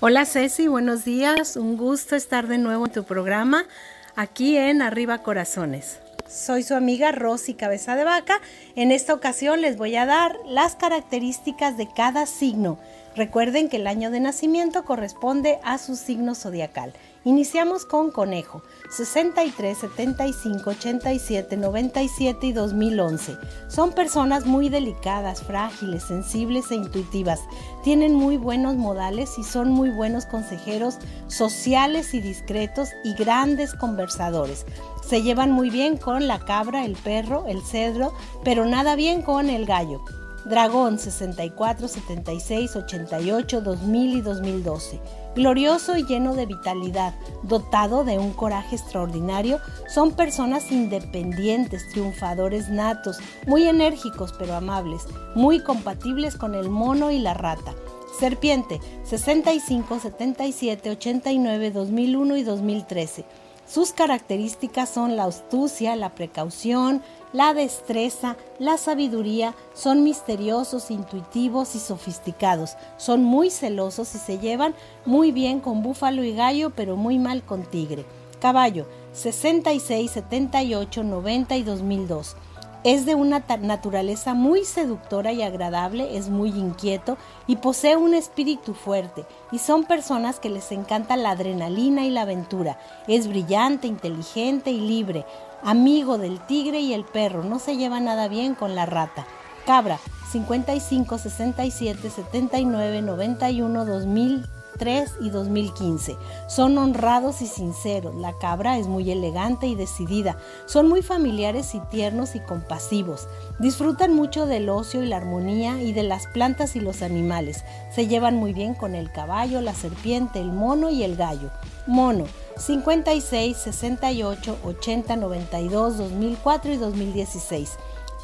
Hola Ceci, buenos días. Un gusto estar de nuevo en tu programa aquí en Arriba Corazones. Soy su amiga Rosy Cabeza de Vaca. En esta ocasión les voy a dar las características de cada signo. Recuerden que el año de nacimiento corresponde a su signo zodiacal. Iniciamos con Conejo, 63, 75, 87, 97 y 2011. Son personas muy delicadas, frágiles, sensibles e intuitivas. Tienen muy buenos modales y son muy buenos consejeros sociales y discretos y grandes conversadores. Se llevan muy bien con la cabra, el perro, el cedro, pero nada bien con el gallo. Dragón 64, 76, 88, 2000 y 2012. Glorioso y lleno de vitalidad, dotado de un coraje extraordinario, son personas independientes, triunfadores natos, muy enérgicos pero amables, muy compatibles con el mono y la rata. Serpiente 65, 77, 89, 2001 y 2013 sus características son la astucia, la precaución, la destreza, la sabiduría, son misteriosos, intuitivos y sofisticados, son muy celosos y se llevan muy bien con búfalo y gallo, pero muy mal con tigre. Caballo, 66, 78, 90 y 2002. Es de una naturaleza muy seductora y agradable, es muy inquieto y posee un espíritu fuerte y son personas que les encanta la adrenalina y la aventura. Es brillante, inteligente y libre, amigo del tigre y el perro, no se lleva nada bien con la rata. Cabra, 55, 67, 79, 91, 2000 y 2015. Son honrados y sinceros. La cabra es muy elegante y decidida. Son muy familiares y tiernos y compasivos. Disfrutan mucho del ocio y la armonía y de las plantas y los animales. Se llevan muy bien con el caballo, la serpiente, el mono y el gallo. Mono 56, 68, 80, 92, 2004 y 2016.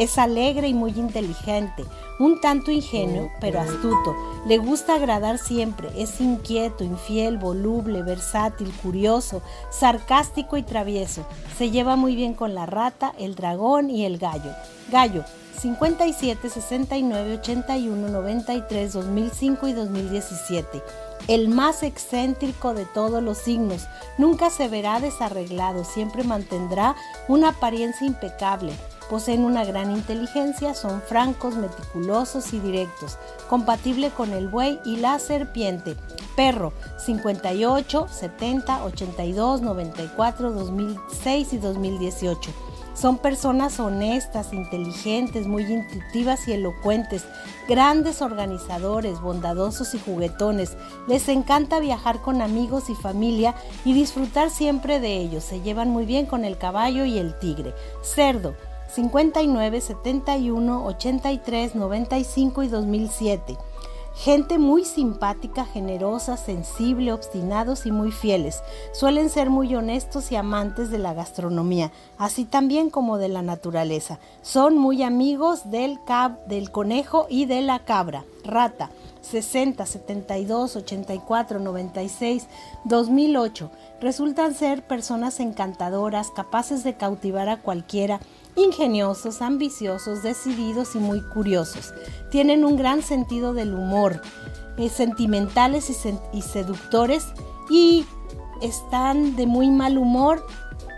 Es alegre y muy inteligente, un tanto ingenuo, pero astuto. Le gusta agradar siempre. Es inquieto, infiel, voluble, versátil, curioso, sarcástico y travieso. Se lleva muy bien con la rata, el dragón y el gallo. Gallo, 57, 69, 81, 93, 2005 y 2017. El más excéntrico de todos los signos. Nunca se verá desarreglado, siempre mantendrá una apariencia impecable Poseen una gran inteligencia, son francos, meticulosos y directos, compatible con el buey y la serpiente. Perro 58, 70, 82, 94, 2006 y 2018. Son personas honestas, inteligentes, muy intuitivas y elocuentes, grandes organizadores, bondadosos y juguetones. Les encanta viajar con amigos y familia y disfrutar siempre de ellos. Se llevan muy bien con el caballo y el tigre. Cerdo 59, 71, 83, 95 y 2007. Gente muy simpática, generosa, sensible, obstinados y muy fieles. Suelen ser muy honestos y amantes de la gastronomía, así también como de la naturaleza. Son muy amigos del, cab del conejo y de la cabra. Rata. 60, 72, 84, 96, 2008. Resultan ser personas encantadoras, capaces de cautivar a cualquiera, ingeniosos, ambiciosos, decididos y muy curiosos. Tienen un gran sentido del humor, eh, sentimentales y, seductores y están de muy mal humor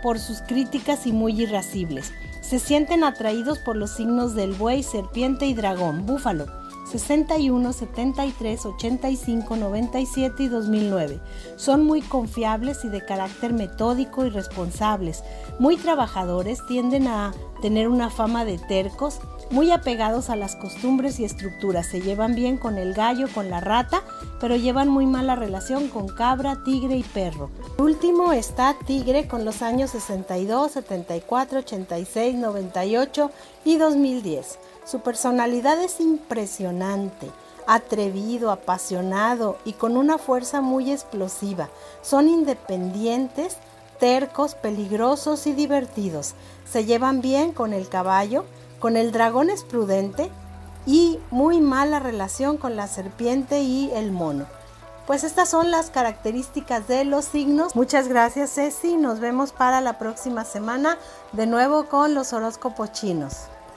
por sus críticas y muy irascibles. Se sienten atraídos por los signos del buey, serpiente y dragón, búfalo 61, 73, 85, 97 y 2009. Son muy confiables y de carácter metódico y responsables. Muy trabajadores, tienden a tener una fama de tercos, muy apegados a las costumbres y estructuras. Se llevan bien con el gallo, con la rata, pero llevan muy mala relación con cabra, tigre y perro. último está tigre con los años 62, 74, 86, 98 y 2010. Su personalidad es impresionante, atrevido, apasionado y con una fuerza muy explosiva. Son independientes, tercos, peligrosos y divertidos. Se llevan bien con el caballo, con el dragón es prudente y muy mala relación con la serpiente y el mono. Pues estas son las características de los signos. Muchas gracias Ceci, nos vemos para la próxima semana de nuevo con los horóscopos chinos.